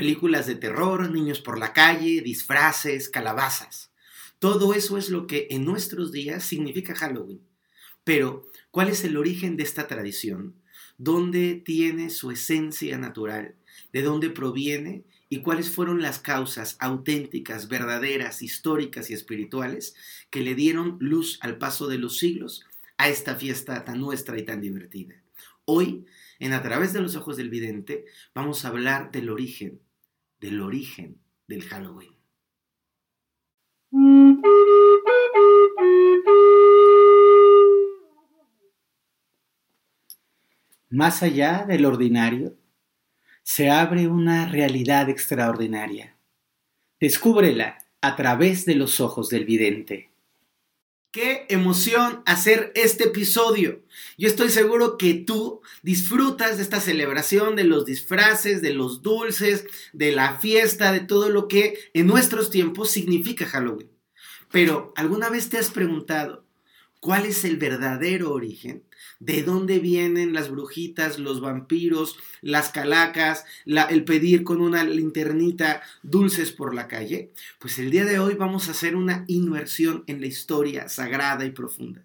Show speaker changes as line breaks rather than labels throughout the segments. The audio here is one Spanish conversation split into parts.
películas de terror, niños por la calle, disfraces, calabazas. Todo eso es lo que en nuestros días significa Halloween. Pero, ¿cuál es el origen de esta tradición? ¿Dónde tiene su esencia natural? ¿De dónde proviene? ¿Y cuáles fueron las causas auténticas, verdaderas, históricas y espirituales que le dieron luz al paso de los siglos a esta fiesta tan nuestra y tan divertida? Hoy, en A través de los ojos del vidente, vamos a hablar del origen, del origen del Halloween. Más allá del ordinario, se abre una realidad extraordinaria. Descúbrela a través de los ojos del vidente. Qué emoción hacer este episodio. Yo estoy seguro que tú disfrutas de esta celebración, de los disfraces, de los dulces, de la fiesta, de todo lo que en nuestros tiempos significa Halloween. Pero, ¿alguna vez te has preguntado cuál es el verdadero origen? ¿De dónde vienen las brujitas, los vampiros, las calacas, el pedir con una linternita dulces por la calle? Pues el día de hoy vamos a hacer una inmersión en la historia sagrada y profunda.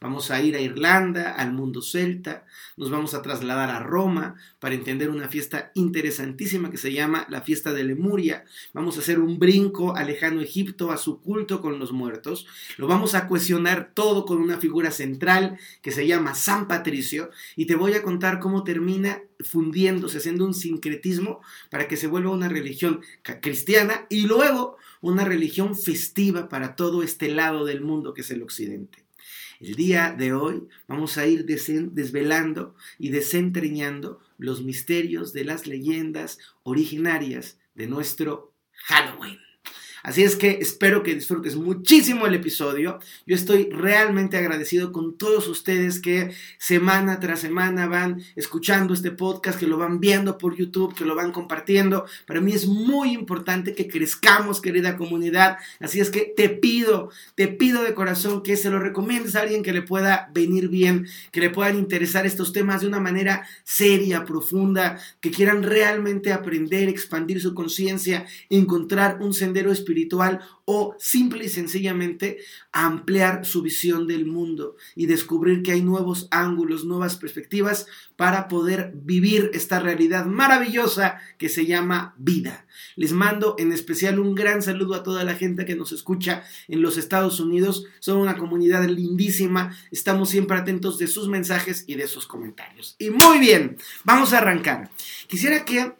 Vamos a ir a Irlanda, al mundo celta, nos vamos a trasladar a Roma para entender una fiesta interesantísima que se llama la fiesta de Lemuria. Vamos a hacer un brinco a lejano Egipto, a su culto con los muertos. Lo vamos a cuestionar todo con una figura central que se llama San Patricio y te voy a contar cómo termina fundiéndose, haciendo un sincretismo para que se vuelva una religión cristiana y luego una religión festiva para todo este lado del mundo que es el occidente. El día de hoy vamos a ir desvelando y desentrañando los misterios de las leyendas originarias de nuestro Halloween. Así es que espero que disfrutes muchísimo el episodio. Yo estoy realmente agradecido con todos ustedes que semana tras semana van escuchando este podcast, que lo van viendo por YouTube, que lo van compartiendo. Para mí es muy importante que crezcamos, querida comunidad. Así es que te pido, te pido de corazón que se lo recomiendes a alguien que le pueda venir bien, que le puedan interesar estos temas de una manera seria, profunda, que quieran realmente aprender, expandir su conciencia, encontrar un sendero espiritual espiritual o simple y sencillamente ampliar su visión del mundo y descubrir que hay nuevos ángulos, nuevas perspectivas para poder vivir esta realidad maravillosa que se llama vida. Les mando en especial un gran saludo a toda la gente que nos escucha en los Estados Unidos. Son una comunidad lindísima. Estamos siempre atentos de sus mensajes y de sus comentarios. Y muy bien, vamos a arrancar. Quisiera que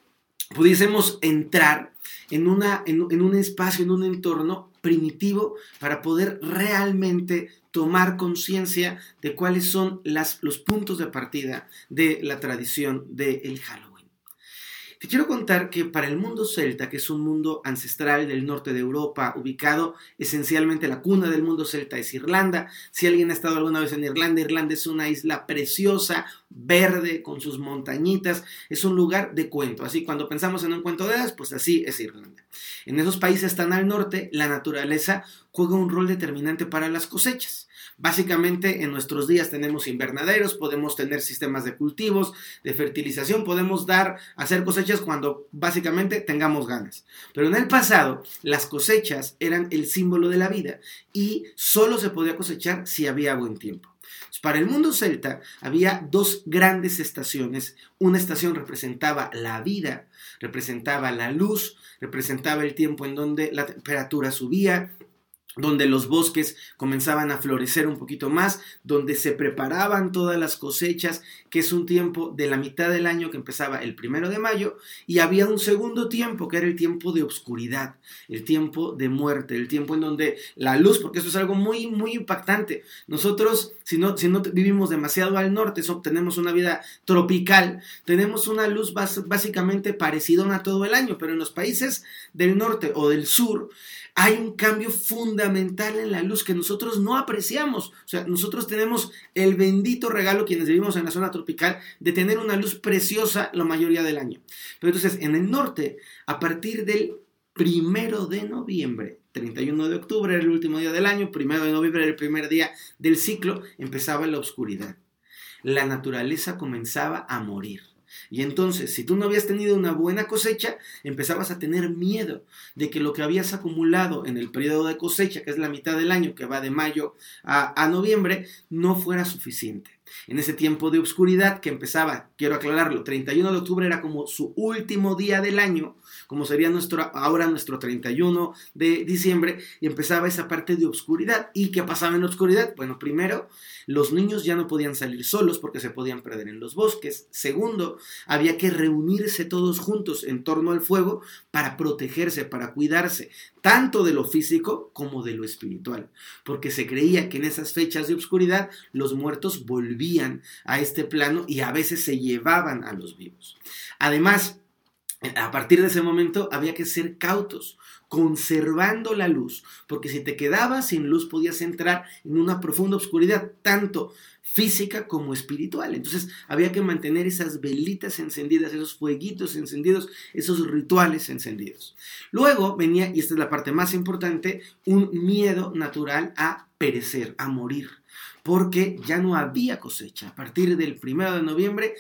pudiésemos entrar en, una, en, un espacio, en un entorno primitivo para poder realmente tomar conciencia de cuáles son los puntos de partida de la tradición del Halloween. Te quiero contar que para el mundo celta, que es un mundo ancestral del norte de Europa, ubicado esencialmente la cuna del mundo celta es Irlanda. Si alguien ha estado alguna vez en Irlanda, Irlanda es una isla preciosa, verde, con sus montañitas, es un lugar de cuento. Así cuando pensamos en un cuento de hadas, pues así es Irlanda. En esos países tan al norte, la naturaleza juega un rol determinante para las cosechas. Básicamente en nuestros días tenemos invernaderos, podemos tener sistemas de cultivos, de fertilización, podemos dar, hacer cosechas cuando básicamente tengamos ganas. Pero en el pasado las cosechas eran el símbolo de la vida y solo se podía cosechar si había buen tiempo. Para el mundo celta había dos grandes estaciones. Una estación representaba la vida, representaba la luz, representaba el tiempo en donde la temperatura subía, donde los bosques comenzaban a florecer un poquito más, donde se preparaban todas las cosechas, que es un tiempo de la mitad del año que empezaba el primero de mayo, y había un segundo tiempo que era el tiempo de oscuridad, el tiempo de muerte, el tiempo en donde la luz, porque eso es algo muy, muy impactante. Nosotros, si no, si no vivimos demasiado al norte, tenemos una vida tropical, tenemos una luz básicamente parecida a todo el año, pero en los países del norte o del sur, hay un cambio fundamental en la luz que nosotros no apreciamos. O sea, nosotros tenemos el bendito regalo, quienes vivimos en la zona tropical, de tener una luz preciosa la mayoría del año. Pero entonces, en el norte, a partir del primero de noviembre, 31 de octubre era el último día del año, primero de noviembre era el primer día del ciclo, empezaba la oscuridad. La naturaleza comenzaba a morir Y entonces, si tú no habías tenido una buena cosecha, empezabas a tener miedo de que lo que habías acumulado en el periodo de cosecha, que es la mitad del año, que va de mayo a, a noviembre, no fuera suficiente en ese tiempo de oscuridad que empezaba, quiero aclararlo, 31 de octubre era como su último día del año, como sería nuestro, ahora nuestro 31 de diciembre, y empezaba esa parte de oscuridad. ¿Y qué pasaba en la oscuridad? Bueno, primero, los niños ya no podían salir solos porque se podían perder en los bosques. Segundo, había que reunirse todos juntos en torno al fuego para protegerse, para cuidarse, tanto de lo físico como de lo espiritual, porque se creía que en esas fechas de oscuridad los muertos volvían a este plano y a veces se llevaban a los vivos. Además, a partir de ese momento había que ser cautos, conservando la luz, porque si te quedabas sin luz podías entrar en una profunda oscuridad, tanto física como espiritual. Entonces había que mantener esas velitas encendidas, esos fueguitos encendidos, esos rituales encendidos. Luego venía, y esta es la parte más importante, un miedo natural a perecer, a morir porque ya no había cosecha. A partir del primero de noviembre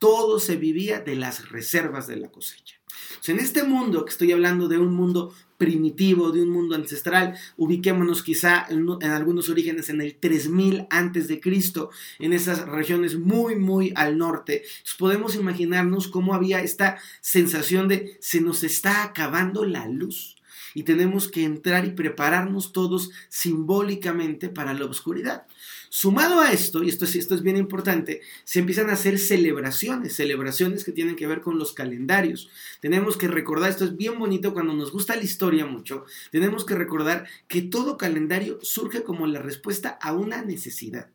todo se vivía de las reservas de la cosecha. en este mundo, que estoy hablando de un mundo primitivo, de un mundo ancestral, ubiquémonos quizá en, algunos orígenes en el 3000 antes de Cristo, en esas regiones muy, muy al norte. podemos imaginarnos cómo había esta sensación de se nos está acabando la luz y tenemos que entrar y prepararnos todos simbólicamente para la oscuridad. Sumado a esto, y esto es, esto es bien importante, se empiezan a hacer celebraciones, celebraciones que tienen que ver con los calendarios. Tenemos que recordar, esto es bien bonito cuando nos gusta la historia mucho, tenemos que recordar que todo calendario surge como la respuesta a una necesidad.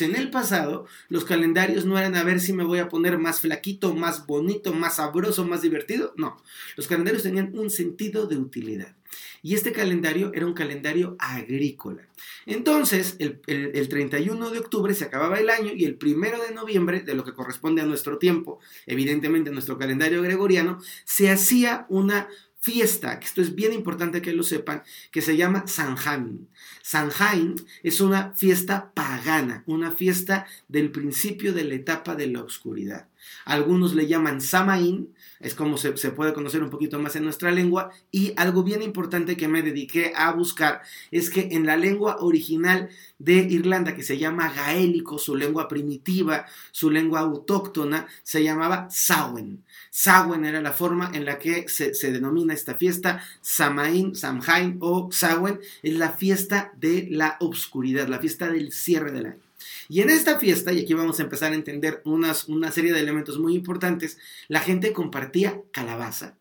en el pasado, los calendarios no eran a ver si me voy a poner más flaquito, más bonito, más sabroso, más divertido. No, los calendarios tenían un sentido de utilidad. Y este calendario era un calendario agrícola. Entonces, el, 31 de octubre se acababa el año y el 1 de noviembre, de lo que corresponde a nuestro tiempo, evidentemente nuestro calendario gregoriano, se hacía una fiesta, que esto es bien importante que lo sepan, que se llama Sanjain. Sanjain es una fiesta pagana, una fiesta del principio de la etapa de la oscuridad. Algunos le llaman Samaín, es como se, puede conocer un poquito más en nuestra lengua. Y algo bien importante que me dediqué a buscar es que en la lengua original de Irlanda, que se llama gaélico, su lengua primitiva, su lengua autóctona, se llamaba Samhain. Samhain era la forma en la que se, denomina esta fiesta. Samaín, Samhain o Samhain es la fiesta de la obscuridad, la fiesta del cierre del año. Y en esta fiesta, y aquí vamos a empezar a entender unas, una serie de elementos muy importantes, la gente compartía calabaza.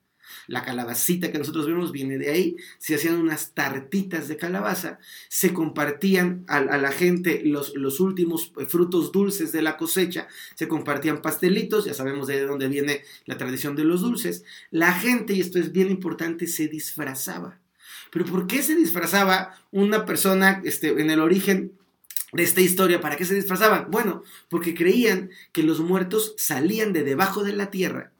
La calabacita que nosotros vemos viene de ahí. Se hacían unas tartitas de calabaza. Se compartían a, la gente los, los, últimos frutos dulces de la cosecha. Se compartían pastelitos. Ya sabemos de dónde viene la tradición de los dulces. La gente, y esto es bien importante, se disfrazaba. Pero ¿por qué se disfrazaba una persona este, en el origen? De esta historia, ¿para qué se disfrazaban? Bueno, porque creían que los muertos salían de debajo de la tierra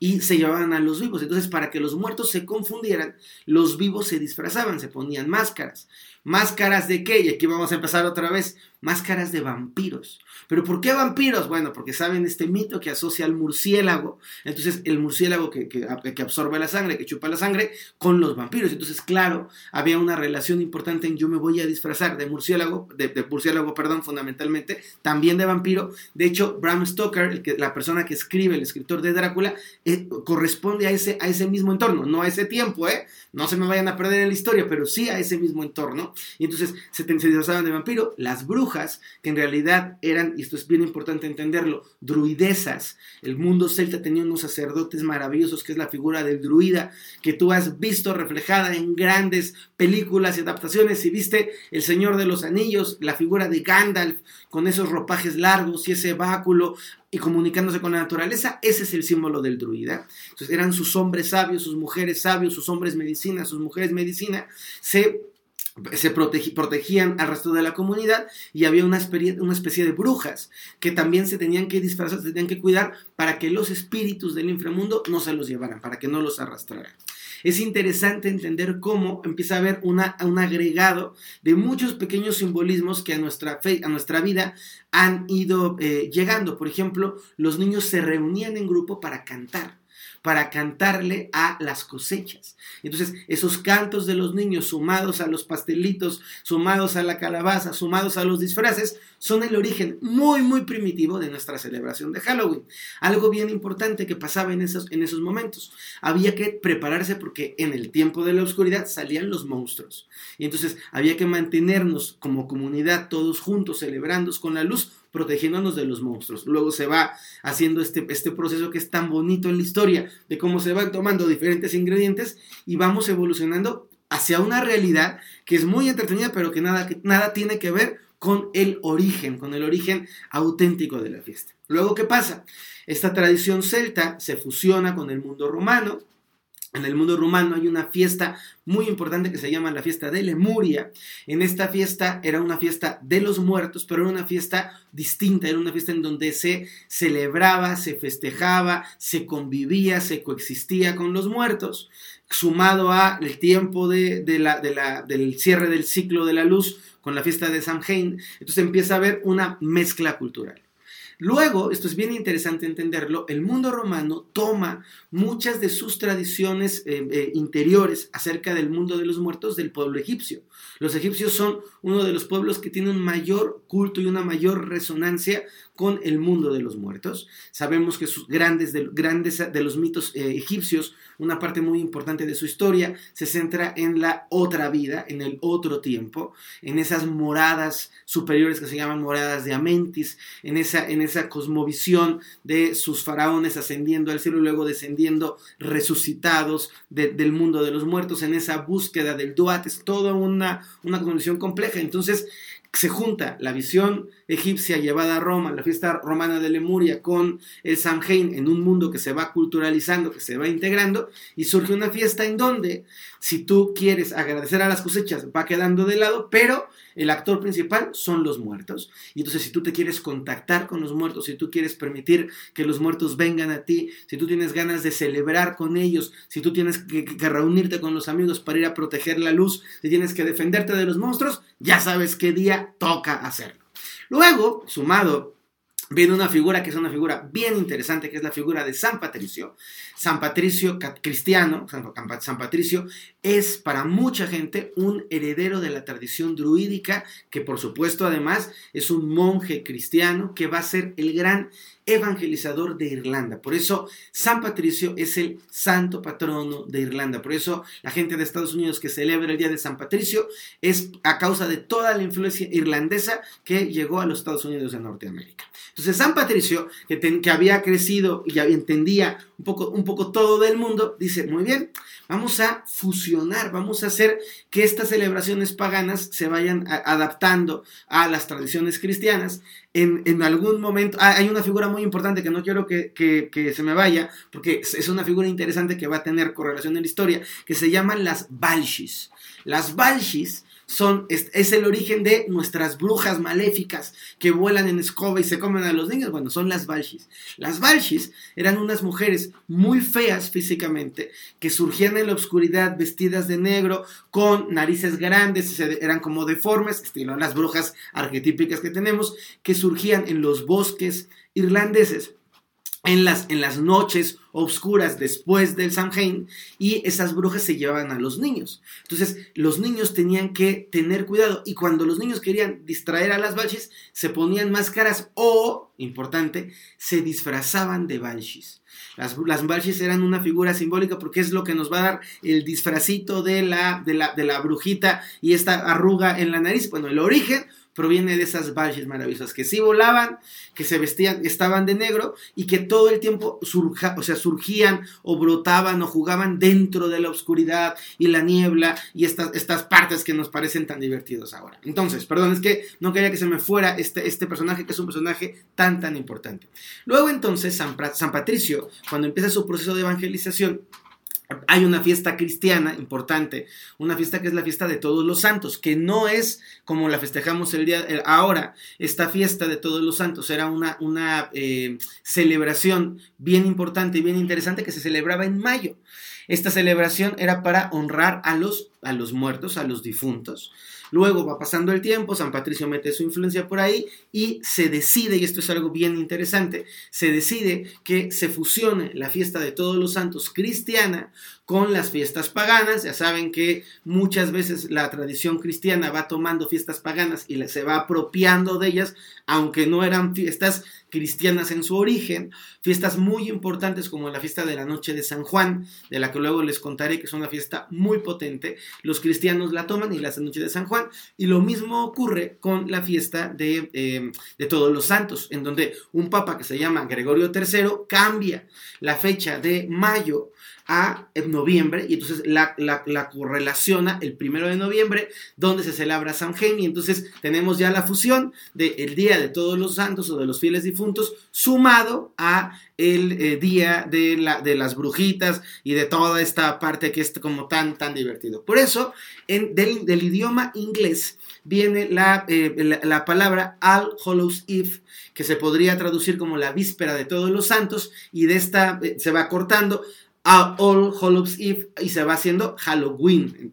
y se llevaban a los vivos. Entonces, para que los muertos se confundieran, los vivos se disfrazaban, se ponían máscaras. ¿Máscaras de qué? Y aquí vamos a empezar otra vez. Máscaras de vampiros. ¿Pero por qué vampiros? Bueno, porque saben este mito que asocia al murciélago. Entonces, el murciélago que, que, absorbe la sangre, que chupa la sangre, con los vampiros. Entonces, claro, había una relación importante en yo me voy a disfrazar de murciélago, de, murciélago, perdón, fundamentalmente, también de vampiro. De hecho, Bram Stoker, la persona que escribe, el escritor de Drácula, eh, corresponde a ese, a ese mismo entorno, no a ese tiempo, ¿eh? No se me vayan a perder en la historia, pero sí a ese mismo entorno. Y entonces se, se disfrazaban de vampiro. Las brujas, que en realidad eran, y esto es bien importante entenderlo, druidesas. El mundo celta tenía unos sacerdotes maravillosos, que es la figura del druida, que tú has visto reflejada en grandes películas y adaptaciones. Si viste El Señor de los Anillos, la figura de Gandalf, con esos ropajes largos y ese báculo, y comunicándose con la naturaleza, ese es el símbolo del druida. Entonces eran sus hombres sabios, sus mujeres sabios, sus hombres medicina, sus mujeres medicina, se se protegían al resto de la comunidad y había una una especie de brujas que también se tenían que disfrazar, se tenían que cuidar para que los espíritus del inframundo no se los llevaran, para que no los arrastraran. es interesante entender cómo empieza a haber un agregado de muchos pequeños simbolismos que a nuestra, fe, a nuestra vida han ido eh, llegando. Por ejemplo, los niños se reunían en grupo para cantar para cantarle a las cosechas. Entonces, esos cantos de los niños sumados a los pastelitos, sumados a la calabaza, sumados a los disfraces, son el origen muy, muy primitivo de nuestra celebración de Halloween. Algo bien importante que pasaba en esos, en esos momentos. Había que prepararse porque en el tiempo de la oscuridad salían los monstruos. Y entonces había que mantenernos como comunidad todos juntos, celebrando con la luz, protegiéndonos de los monstruos. Luego se va haciendo este, este proceso que es tan bonito en la historia, de cómo se van tomando diferentes ingredientes y vamos evolucionando hacia una realidad que es muy entretenida, pero que nada, que nada tiene que ver con el origen, con el origen auténtico de la fiesta. Luego, ¿qué pasa? Esta tradición celta se fusiona con el mundo romano, en el mundo rumano hay una fiesta muy importante que se llama la fiesta de Lemuria. En esta fiesta era una fiesta de los muertos, pero era una fiesta distinta, era una fiesta en donde se celebraba, se festejaba, se convivía, se coexistía con los muertos, sumado a el tiempo de, la, del cierre del ciclo de la luz con la fiesta de Samhain. Entonces empieza a haber una mezcla cultural. Luego, esto es bien interesante entenderlo, el mundo romano toma muchas de sus tradiciones eh, eh, interiores acerca del mundo de los muertos del pueblo egipcio. Los egipcios son uno de los pueblos que tienen un mayor culto y una mayor resonancia con el mundo de los muertos. Sabemos que sus grandes de, grandes de los mitos eh, egipcios, una parte muy importante de su historia se centra en la otra vida, en el otro tiempo, en esas moradas superiores que se llaman moradas de Amentis, en esa, en esa cosmovisión de sus faraones ascendiendo al cielo y luego descendiendo resucitados del mundo de los muertos, en esa búsqueda del Duat, es toda una, una condición compleja. Entonces, se junta la visión egipcia llevada a Roma, la fiesta romana de Lemuria, con el Samhain en un mundo que se va culturalizando, que se va integrando, y surge una fiesta en donde, si tú quieres agradecer a las cosechas, va quedando de lado, pero el actor principal son los muertos. Y entonces, si tú te quieres contactar con los muertos, si tú quieres permitir que los muertos vengan a ti, si tú tienes ganas de celebrar con ellos, si tú tienes que, que reunirte con los amigos para ir a proteger la luz, si tienes que defenderte de los monstruos, ya sabes qué día toca hacerlo. Luego, sumado viene una figura que es una figura bien interesante, que es la figura de San Patricio. San Patricio cristiano, San Patricio, es para mucha gente un heredero de la tradición druídica, que por supuesto además es un monje cristiano que va a ser el gran evangelizador de Irlanda. Por eso San Patricio es el santo patrono de Irlanda. Por eso la gente de Estados Unidos que celebra el Día de San Patricio es a causa de toda la influencia irlandesa que llegó a los Estados Unidos de Norteamérica. Entonces San Patricio, que, que había crecido y entendía un poco, un poco todo del mundo, dice, muy bien, vamos a fusionar, vamos a hacer que estas celebraciones paganas se vayan adaptando a las tradiciones cristianas. En, en, algún momento, ah, hay una figura muy importante que no quiero que, que, se me vaya, porque es una figura interesante que va a tener correlación en la historia, que se llaman las Balshis. Las Balshis son, es, el origen de nuestras brujas maléficas que vuelan en escoba y se comen a los niños. Bueno, son las Balshis. Las Balshis eran unas mujeres muy feas físicamente que surgían en la oscuridad vestidas de negro con narices grandes, eran como deformes, estilo las brujas arquetípicas que tenemos, que surgían en los bosques irlandeses en las, en las noches oscuras después del Samhain y esas brujas se llevaban a los niños. Entonces los niños tenían que tener cuidado y cuando los niños querían distraer a las Banshees se ponían máscaras o, importante, se disfrazaban de Banshees. Las, las eran una figura simbólica porque es lo que nos va a dar el disfrazito de la, de la, de la brujita y esta arruga en la nariz. Bueno, el origen proviene de esas valles maravillosas que sí volaban, que se vestían, estaban de negro y que todo el tiempo surja, o sea, surgían o brotaban o jugaban dentro de la oscuridad y la niebla y estas, estas partes que nos parecen tan divertidos ahora. Entonces, perdón, es que no quería que se me fuera este, este personaje que es un personaje tan, tan importante. Luego entonces San, San Patricio, cuando empieza su proceso de evangelización, hay una fiesta cristiana importante, una fiesta que es la fiesta de todos los santos, que no es como la festejamos el día ahora. Esta fiesta de todos los santos era una, una eh, celebración bien importante y bien interesante que se celebraba en mayo. Esta celebración era para honrar a los, a los muertos, a los difuntos. Luego va pasando el tiempo, San Patricio mete su influencia por ahí y se decide, y esto es algo bien interesante, se decide que se fusione la fiesta de todos los santos cristiana con las fiestas paganas. Ya saben que muchas veces la tradición cristiana va tomando fiestas paganas y se va apropiando de ellas, aunque no eran fiestas cristianas en su origen, fiestas muy importantes como la fiesta de la noche de San Juan, de la que luego les contaré que es una fiesta muy potente, los cristianos la toman y la noche de San Juan, y lo mismo ocurre con la fiesta de, eh, de todos los santos, en donde un papa que se llama Gregorio III cambia la fecha de mayo a noviembre y entonces la, correlaciona el primero de noviembre donde se celebra San y entonces tenemos ya la fusión del Día de Todos los Santos o de los fieles difuntos sumado a el eh, Día de, la, de, las Brujitas y de toda esta parte que es como tan tan divertido. Por eso en, del, idioma inglés viene la, eh, la, palabra All Hallows Eve, que se podría traducir como la víspera de todos los santos, y de esta eh, se va cortando All Hallows Eve y se va haciendo Halloween.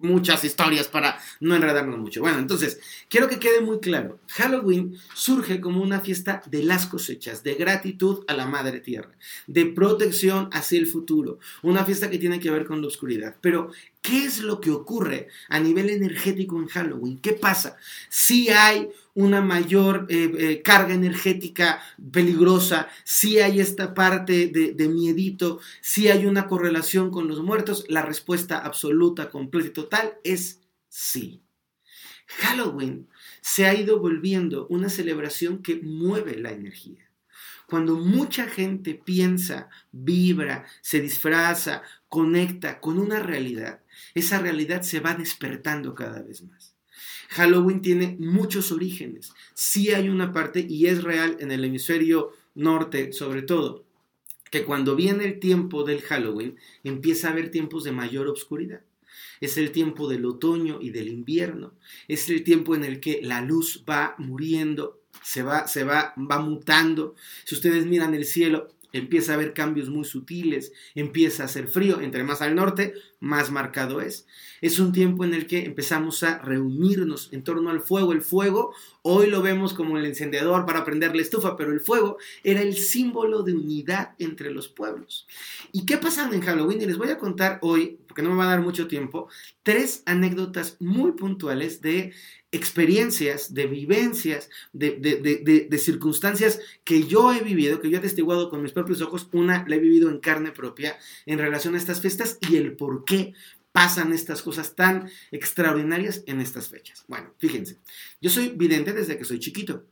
Muchas historias para no enredarnos mucho. Bueno, entonces, quiero que quede muy claro. Halloween surge como una fiesta de las cosechas, de gratitud a la Madre Tierra, de protección hacia el futuro. Una fiesta que tiene que ver con la oscuridad. Pero ¿Qué es lo que ocurre a nivel energético en Halloween? ¿Qué pasa? Si hay una mayor eh, eh, carga energética peligrosa, si hay esta parte de, de, miedito, si hay una correlación con los muertos, la respuesta absoluta, completa y total es sí. Halloween se ha ido volviendo una celebración que mueve la energía. Cuando mucha gente piensa, vibra, se disfraza, conecta con una realidad, esa realidad se va despertando cada vez más. Halloween tiene muchos orígenes. Sí hay una parte, y es real en el hemisferio norte sobre todo, que cuando viene el tiempo del Halloween empieza a haber tiempos de mayor obscuridad. Es el tiempo del otoño y del invierno. Es el tiempo en el que la luz va muriendo, se va, se va, va mutando. Si ustedes miran el cielo, empieza a haber cambios muy sutiles, empieza a hacer frío, entre más al norte, más marcado es. Es un tiempo en el que empezamos a reunirnos en torno al fuego. El fuego, hoy lo vemos como el encendedor para prender la estufa, pero el fuego era el símbolo de unidad entre los pueblos. ¿Y qué pasa en Halloween? Y les voy a contar hoy, porque no me va a dar mucho tiempo, tres anécdotas muy puntuales de experiencias, de vivencias, de, circunstancias que yo he vivido, que yo he atestiguado con mis propios ojos. Una la he vivido en carne propia en relación a estas fiestas y el por qué pasan estas cosas tan extraordinarias en estas fechas. Bueno, fíjense, yo soy vidente desde que soy chiquito.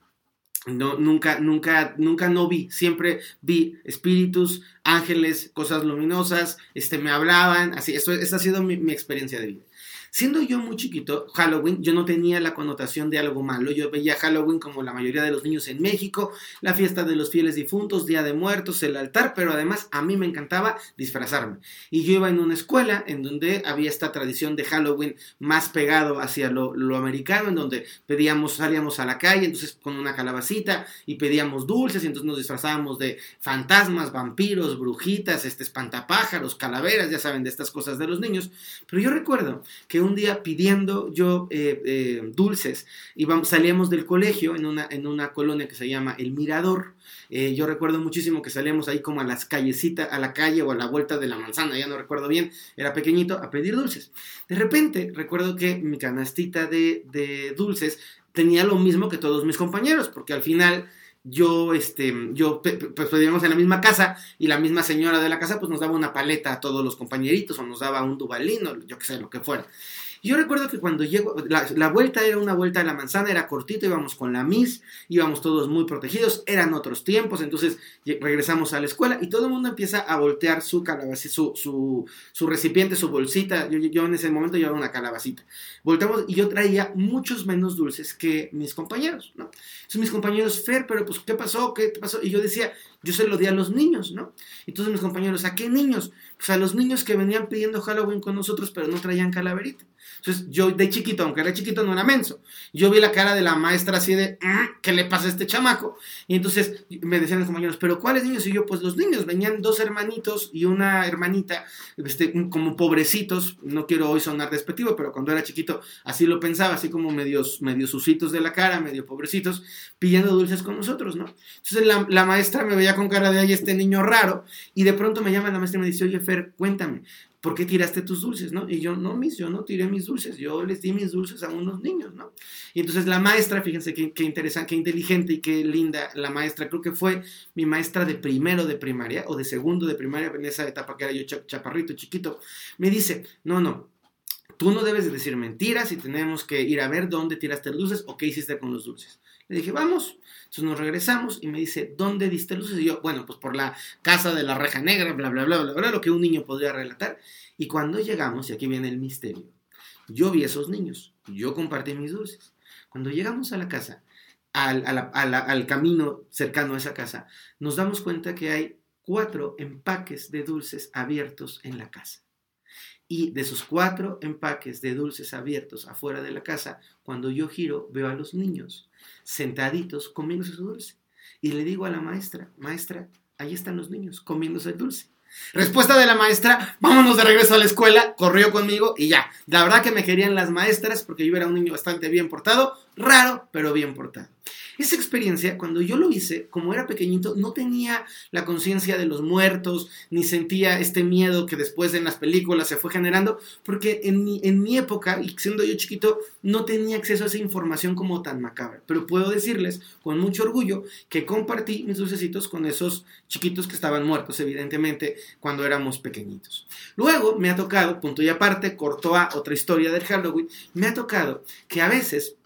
No, nunca, nunca, nunca no vi, siempre vi espíritus, ángeles, cosas luminosas, este, me hablaban, así, eso, esa ha sido mi, mi experiencia de vida. Siendo yo muy chiquito, Halloween, yo no tenía la connotación de algo malo. Yo veía Halloween como la mayoría de los niños en México, la fiesta de los fieles difuntos, Día de Muertos, el altar, pero además a mí me encantaba disfrazarme. Y yo iba en una escuela en donde había esta tradición de Halloween más pegado hacia lo, americano, en donde pedíamos, salíamos a la calle, entonces con una calabacita y pedíamos dulces, y entonces nos disfrazábamos de fantasmas, vampiros, brujitas, este, espantapájaros, calaveras, ya saben, de estas cosas de los niños. Pero yo recuerdo que un día pidiendo yo eh, eh, dulces, íbamos, salíamos del colegio en una, en una colonia que se llama El Mirador. Eh, yo recuerdo muchísimo que salíamos ahí como a las callecitas, a la calle o a la vuelta de la manzana, ya no recuerdo bien, era pequeñito, a pedir dulces. De repente recuerdo que mi canastita de, de dulces tenía lo mismo que todos mis compañeros, porque al final yo, este, yo, pues vivíamos en la misma casa y la misma señora de la casa pues nos daba una paleta a todos los compañeritos o nos daba un dubalino, yo qué sé, lo que fuera. Yo recuerdo que cuando llego, la, vuelta era una vuelta de la manzana, era cortito, íbamos con la Miss, íbamos todos muy protegidos, eran otros tiempos, entonces regresamos a la escuela y todo el mundo empieza a voltear su calabacita, su, su, su, recipiente, su bolsita. Yo, en ese momento llevaba una calabacita. Volteamos y yo traía muchos menos dulces que mis compañeros, ¿no? Entonces mis compañeros, Fer, pero pues, ¿qué pasó? ¿Qué pasó? Y yo decía, yo se lo di a los niños, ¿no? Todos mis compañeros, ¿a qué niños? Pues a los niños que venían pidiendo Halloween con nosotros, pero no traían calaverita. Entonces, yo de chiquito, aunque era chiquito, no era menso. Yo vi la cara de la maestra así de, mm, ¿qué le pasa a este chamaco? Y entonces me decían los compañeros, ¿pero cuáles niños? Y yo, pues los niños, venían dos hermanitos y una hermanita, este, como pobrecitos, no quiero hoy sonar despectivo, pero cuando era chiquito así lo pensaba, así como medios, medios sucitos de la cara, medio pobrecitos, pidiendo dulces con nosotros, ¿no? Entonces la, la maestra me veía con cara de, ay, este niño raro, y de pronto me llama la maestra y me dice, oye, Fer, cuéntame, ¿por qué tiraste tus dulces, no? Y yo, no, mis, yo no tiré mis dulces, yo les di mis dulces a unos niños, ¿no? Y entonces la maestra, fíjense qué, qué interesante, qué inteligente y qué linda la maestra, creo que fue mi maestra de primero de primaria o de segundo de primaria, en esa etapa que era yo chaparrito, chiquito, me dice, no, no, tú no debes de decir mentiras y tenemos que ir a ver dónde tiraste dulces o qué hiciste con los dulces. Le dije, vamos. Entonces nos regresamos y me dice, ¿dónde diste luces? Y yo, bueno, pues por la casa de la reja negra, bla, bla, bla, bla, bla, lo que un niño podría relatar. Y cuando llegamos, y aquí viene el misterio, yo vi a esos niños, yo compartí mis dulces. Cuando llegamos a la casa, al, al camino cercano a esa casa, nos damos cuenta que hay cuatro empaques de dulces abiertos en la casa. Y de esos cuatro empaques de dulces abiertos afuera de la casa, cuando yo giro, veo a los niños sentaditos comiéndose su dulce. Y le digo a la maestra, maestra, ahí están los niños comiéndose el dulce. Respuesta de la maestra, vámonos de regreso a la escuela, corrió conmigo y ya. La verdad que me querían las maestras porque yo era un niño bastante bien portado, raro, pero bien portado. Esa experiencia, cuando yo lo hice, como era pequeñito, no tenía la conciencia de los muertos, ni sentía este miedo que después en las películas se fue generando, porque en mi, en mi época, y siendo yo chiquito, no tenía acceso a esa información como tan macabra. Pero puedo decirles con mucho orgullo que compartí mis dulcecitos con esos chiquitos que estaban muertos, evidentemente, cuando éramos pequeñitos. Luego me ha tocado, punto y aparte, cortó a otra historia del Halloween, me ha tocado que a veces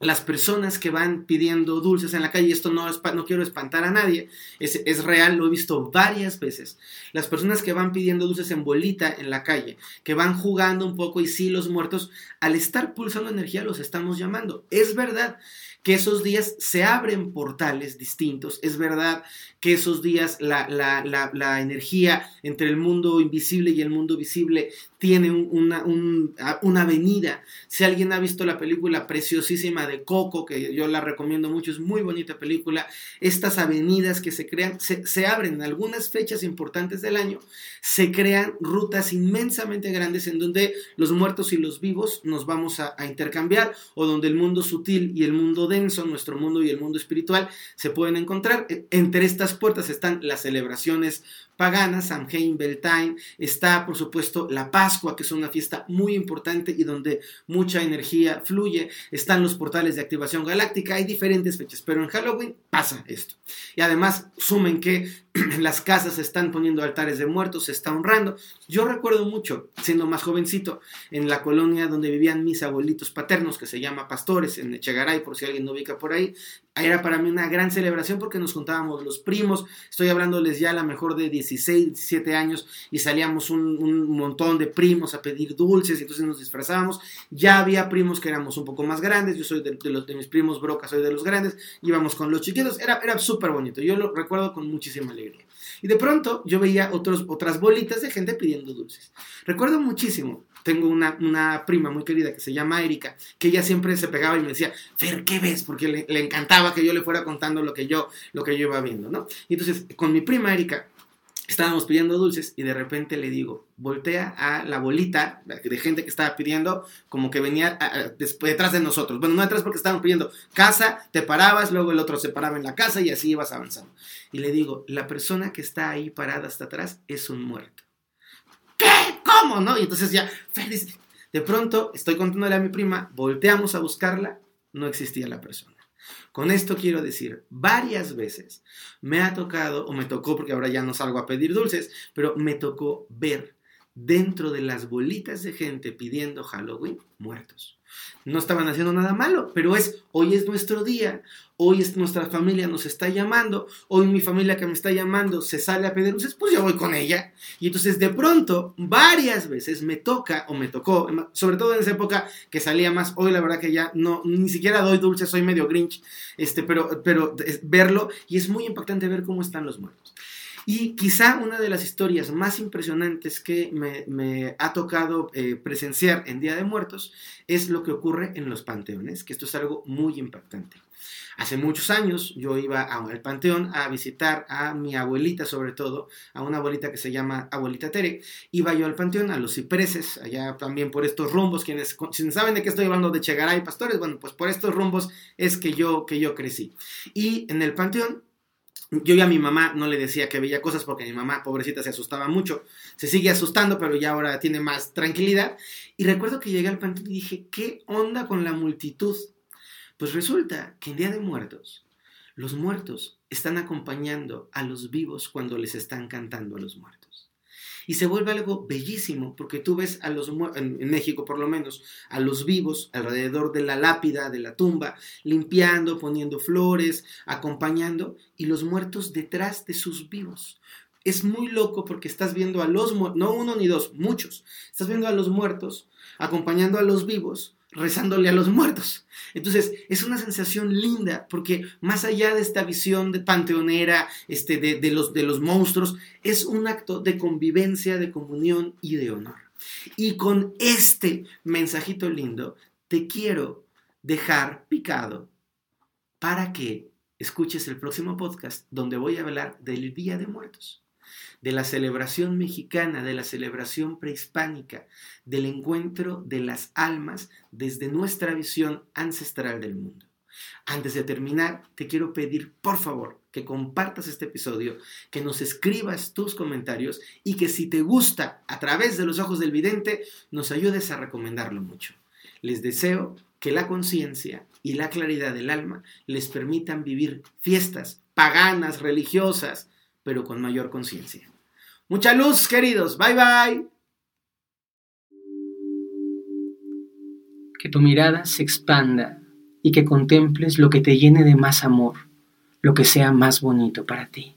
las personas que van pidiendo dulces en la calle, esto no, no quiero espantar a nadie, es, es, real, lo he visto varias veces, las personas que van pidiendo dulces en bolita en la calle, que van jugando un poco y sí los muertos, al estar pulsando energía los estamos llamando. Es verdad que esos días se abren portales distintos, es verdad que esos días la, la, la, la energía entre el mundo invisible y el mundo visible tiene una, una, avenida. Si alguien ha visto la película preciosísima de Coco, que yo la recomiendo mucho, es muy bonita película, estas avenidas que se crean, se, abren en algunas fechas importantes del año, se crean rutas inmensamente grandes en donde los muertos y los vivos nos vamos a, a intercambiar o donde el mundo sutil y el mundo denso, nuestro mundo y el mundo espiritual, se pueden encontrar. E, entre estas puertas están las celebraciones pagana, Samhain, Beltane, está por supuesto la Pascua, que es una fiesta muy importante y donde mucha energía fluye, están los portales de activación galáctica, hay diferentes fechas, pero en Halloween pasa esto. Y además sumen que las casas se están poniendo altares de muertos, se está honrando. Yo recuerdo mucho, siendo más jovencito, en la colonia donde vivían mis abuelitos paternos, que se llama Pastores, en Echegaray, por si alguien no ubica por ahí, era para mí una gran celebración porque nos juntábamos los primos, estoy hablándoles ya a la mejor de 16, 17 años y salíamos un, montón de primos a pedir dulces y entonces nos disfrazábamos. Ya había primos que éramos un poco más grandes, yo soy de, los de mis primos brocas, soy de los grandes, íbamos con los chiquitos, era, era súper bonito, yo lo recuerdo con muchísima alegría. Y de pronto yo veía otros, otras bolitas de gente pidiendo dulces. Recuerdo muchísimo tengo una, una, prima muy querida que se llama Erika, que ella siempre se pegaba y me decía, Fer, ¿qué ves? Porque le, le, encantaba que yo le fuera contando lo que yo, lo que yo iba viendo, ¿no? Y entonces, con mi prima Erika, estábamos pidiendo dulces y de repente le digo, voltea a la bolita de gente que estaba pidiendo, como que venía a, detrás de nosotros. Bueno, no detrás porque estábamos pidiendo casa, te parabas, luego el otro se paraba en la casa y así ibas avanzando. Y le digo, la persona que está ahí parada hasta atrás es un muerto. ¿Cómo? ¿No? Y entonces ya. De pronto, estoy contándole a mi prima, volteamos a buscarla, no existía la persona. Con esto quiero decir, varias veces me ha tocado, o me tocó, porque ahora ya no salgo a pedir dulces, pero me tocó ver dentro de las bolitas de gente pidiendo Halloween, muertos. No estaban haciendo nada malo, pero es, hoy es nuestro día, hoy es nuestra familia nos está llamando, hoy mi familia que me está llamando se sale a pedir luces, pues yo voy con ella. Y entonces de pronto, varias veces me toca o me tocó, sobre todo en esa época que salía más, hoy la verdad que ya no, ni siquiera doy dulces, soy medio grinch, este, pero, pero verlo y es muy impactante ver cómo están los muertos. Y quizá una de las historias más impresionantes que me, ha tocado eh, presenciar en Día de Muertos es lo que ocurre en los panteones, que esto es algo muy impactante. Hace muchos años yo iba al panteón a visitar a mi abuelita, sobre todo, a una abuelita que se llama abuelita Tere. Iba yo al panteón, a los cipreses, allá también por estos rumbos, quienes, si saben de qué estoy hablando de Chegaray Pastores, bueno, pues por estos rumbos es que yo, que yo crecí. Y en el panteón yo ya a mi mamá no le decía que veía cosas porque mi mamá, pobrecita, se asustaba mucho. Se sigue asustando, pero ya ahora tiene más tranquilidad. Y recuerdo que llegué al panteón y dije, ¿qué onda con la multitud? Pues resulta que en Día de Muertos, los muertos están acompañando a los vivos cuando les están cantando a los muertos. Y se vuelve algo bellísimo, porque tú ves a los en, México por lo menos, a los vivos alrededor de la lápida, de la tumba, limpiando, poniendo flores, acompañando, y los muertos detrás de sus vivos. Es muy loco porque estás viendo a los muertos, no uno ni dos, muchos, estás viendo a los muertos acompañando a los vivos, rezándole a los muertos. Entonces, es una sensación linda, porque más allá de esta visión de panteonera, este, de, los, de los monstruos, es un acto de convivencia, de comunión y de honor. Y con este mensajito lindo, te quiero dejar picado para que escuches el próximo podcast donde voy a hablar del Día de Muertos de la celebración mexicana, de la celebración prehispánica, del encuentro de las almas desde nuestra visión ancestral del mundo. Antes de terminar, te quiero pedir, por favor, que compartas este episodio, que nos escribas tus comentarios y que si te gusta a través de los ojos del vidente, nos ayudes a recomendarlo mucho. Les deseo que la conciencia y la claridad del alma les permitan vivir fiestas paganas, religiosas, pero con mayor conciencia. Mucha luz, queridos. Bye bye.
Que tu mirada se expanda y que contemples lo que te llene de más amor, lo que sea más bonito para ti.